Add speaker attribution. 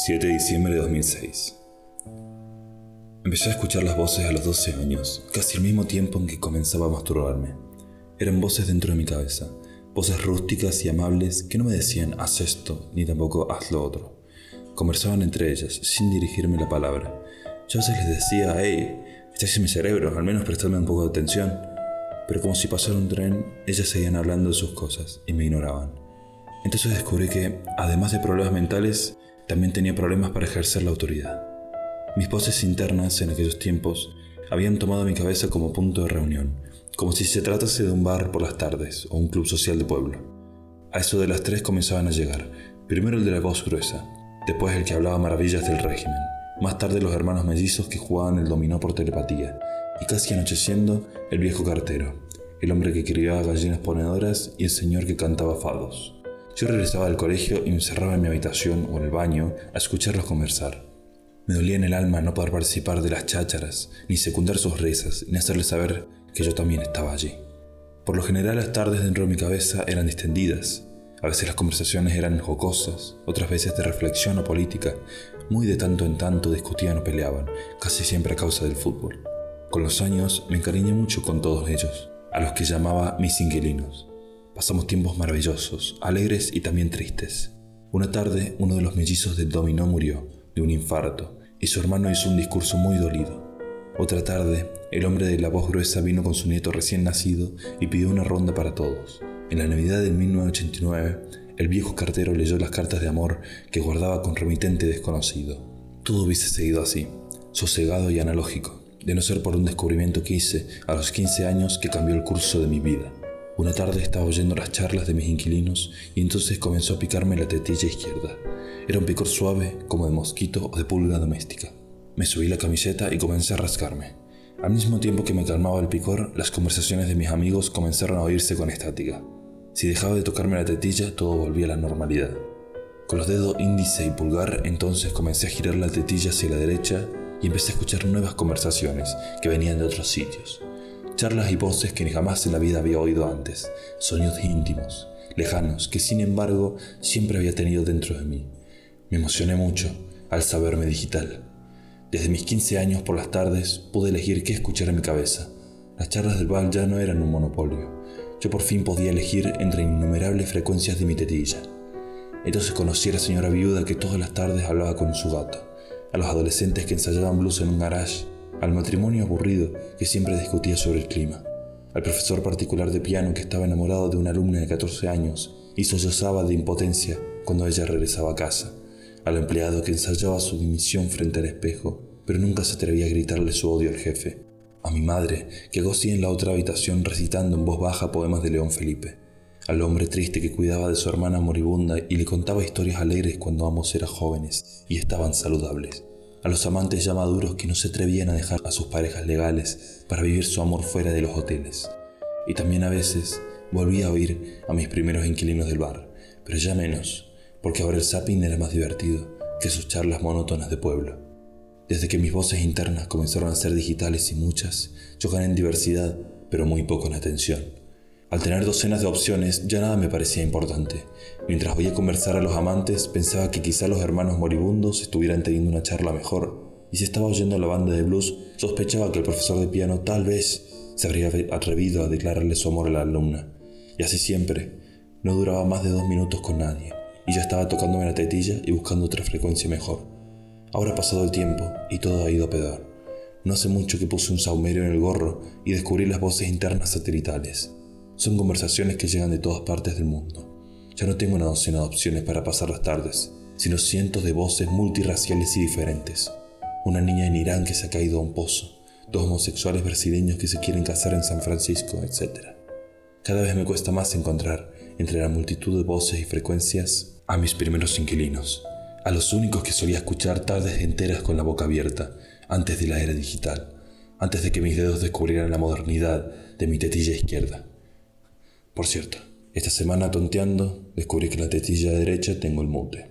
Speaker 1: 7 de diciembre de 2006. Empecé a escuchar las voces a los 12 años, casi al mismo tiempo en que comenzaba a masturbarme. Eran voces dentro de mi cabeza, voces rústicas y amables que no me decían haz esto ni tampoco haz lo otro. Conversaban entre ellas sin dirigirme la palabra. Yo a veces les decía, hey, estáis en mi cerebro, al menos prestadme un poco de atención. Pero como si pasara un tren, ellas seguían hablando de sus cosas y me ignoraban. Entonces descubrí que, además de problemas mentales, también tenía problemas para ejercer la autoridad. Mis voces internas en aquellos tiempos habían tomado mi cabeza como punto de reunión, como si se tratase de un bar por las tardes o un club social de pueblo. A eso de las tres comenzaban a llegar, primero el de la voz gruesa, después el que hablaba maravillas del régimen, más tarde los hermanos mellizos que jugaban el dominó por telepatía, y casi anocheciendo el viejo cartero, el hombre que criaba gallinas ponedoras y el señor que cantaba fados. Yo regresaba del colegio y me encerraba en mi habitación o en el baño a escucharlos conversar. Me dolía en el alma no poder participar de las chácharas, ni secundar sus risas, ni hacerles saber que yo también estaba allí. Por lo general las tardes dentro de mi cabeza eran distendidas. A veces las conversaciones eran jocosas, otras veces de reflexión o política. Muy de tanto en tanto discutían o peleaban, casi siempre a causa del fútbol. Con los años me encariñé mucho con todos ellos, a los que llamaba mis inquilinos. Pasamos tiempos maravillosos, alegres y también tristes. Una tarde, uno de los mellizos del dominó murió de un infarto y su hermano hizo un discurso muy dolido. Otra tarde, el hombre de la voz gruesa vino con su nieto recién nacido y pidió una ronda para todos. En la Navidad de 1989, el viejo cartero leyó las cartas de amor que guardaba con remitente desconocido. Todo hubiese seguido así, sosegado y analógico, de no ser por un descubrimiento que hice a los 15 años que cambió el curso de mi vida. Una tarde estaba oyendo las charlas de mis inquilinos y entonces comenzó a picarme la tetilla izquierda. Era un picor suave, como de mosquito o de pulga doméstica. Me subí la camiseta y comencé a rascarme. Al mismo tiempo que me calmaba el picor, las conversaciones de mis amigos comenzaron a oírse con estática. Si dejaba de tocarme la tetilla, todo volvía a la normalidad. Con los dedos índice y pulgar, entonces comencé a girar la tetilla hacia la derecha y empecé a escuchar nuevas conversaciones que venían de otros sitios charlas y voces que jamás en la vida había oído antes, sonidos íntimos, lejanos, que sin embargo siempre había tenido dentro de mí. Me emocioné mucho al saberme digital. Desde mis 15 años por las tardes pude elegir qué escuchar en mi cabeza. Las charlas del bal ya no eran un monopolio. Yo por fin podía elegir entre innumerables frecuencias de mi tetilla. Entonces conocí a la señora viuda que todas las tardes hablaba con su gato, a los adolescentes que ensayaban blues en un garage, al matrimonio aburrido que siempre discutía sobre el clima, al profesor particular de piano que estaba enamorado de una alumna de 14 años y sollozaba de impotencia cuando ella regresaba a casa, al empleado que ensayaba su dimisión frente al espejo, pero nunca se atrevía a gritarle su odio al jefe, a mi madre que gocía en la otra habitación recitando en voz baja poemas de León Felipe, al hombre triste que cuidaba de su hermana moribunda y le contaba historias alegres cuando ambos eran jóvenes y estaban saludables a los amantes ya maduros que no se atrevían a dejar a sus parejas legales para vivir su amor fuera de los hoteles. Y también a veces volví a oír a mis primeros inquilinos del bar, pero ya menos, porque ahora el zapping era más divertido que sus charlas monótonas de pueblo. Desde que mis voces internas comenzaron a ser digitales y muchas, yo gané en diversidad, pero muy poco en atención. Al tener docenas de opciones ya nada me parecía importante. Mientras oía conversar a los amantes, pensaba que quizá los hermanos moribundos estuvieran teniendo una charla mejor, y si estaba oyendo la banda de blues, sospechaba que el profesor de piano tal vez se habría atrevido a declararle su amor a la alumna. Y así siempre, no duraba más de dos minutos con nadie, y ya estaba tocándome la tetilla y buscando otra frecuencia mejor. Ahora ha pasado el tiempo y todo ha ido peor. No hace mucho que puse un saumerio en el gorro y descubrí las voces internas satelitales. Son conversaciones que llegan de todas partes del mundo. Ya no tengo una docena de opciones para pasar las tardes, sino cientos de voces multirraciales y diferentes. Una niña en Irán que se ha caído a un pozo, dos homosexuales brasileños que se quieren casar en San Francisco, etc. Cada vez me cuesta más encontrar, entre la multitud de voces y frecuencias, a mis primeros inquilinos, a los únicos que solía escuchar tardes enteras con la boca abierta, antes de la era digital, antes de que mis dedos descubrieran la modernidad de mi tetilla izquierda. Por cierto, esta semana tonteando descubrí que en la tetilla derecha tengo el mute.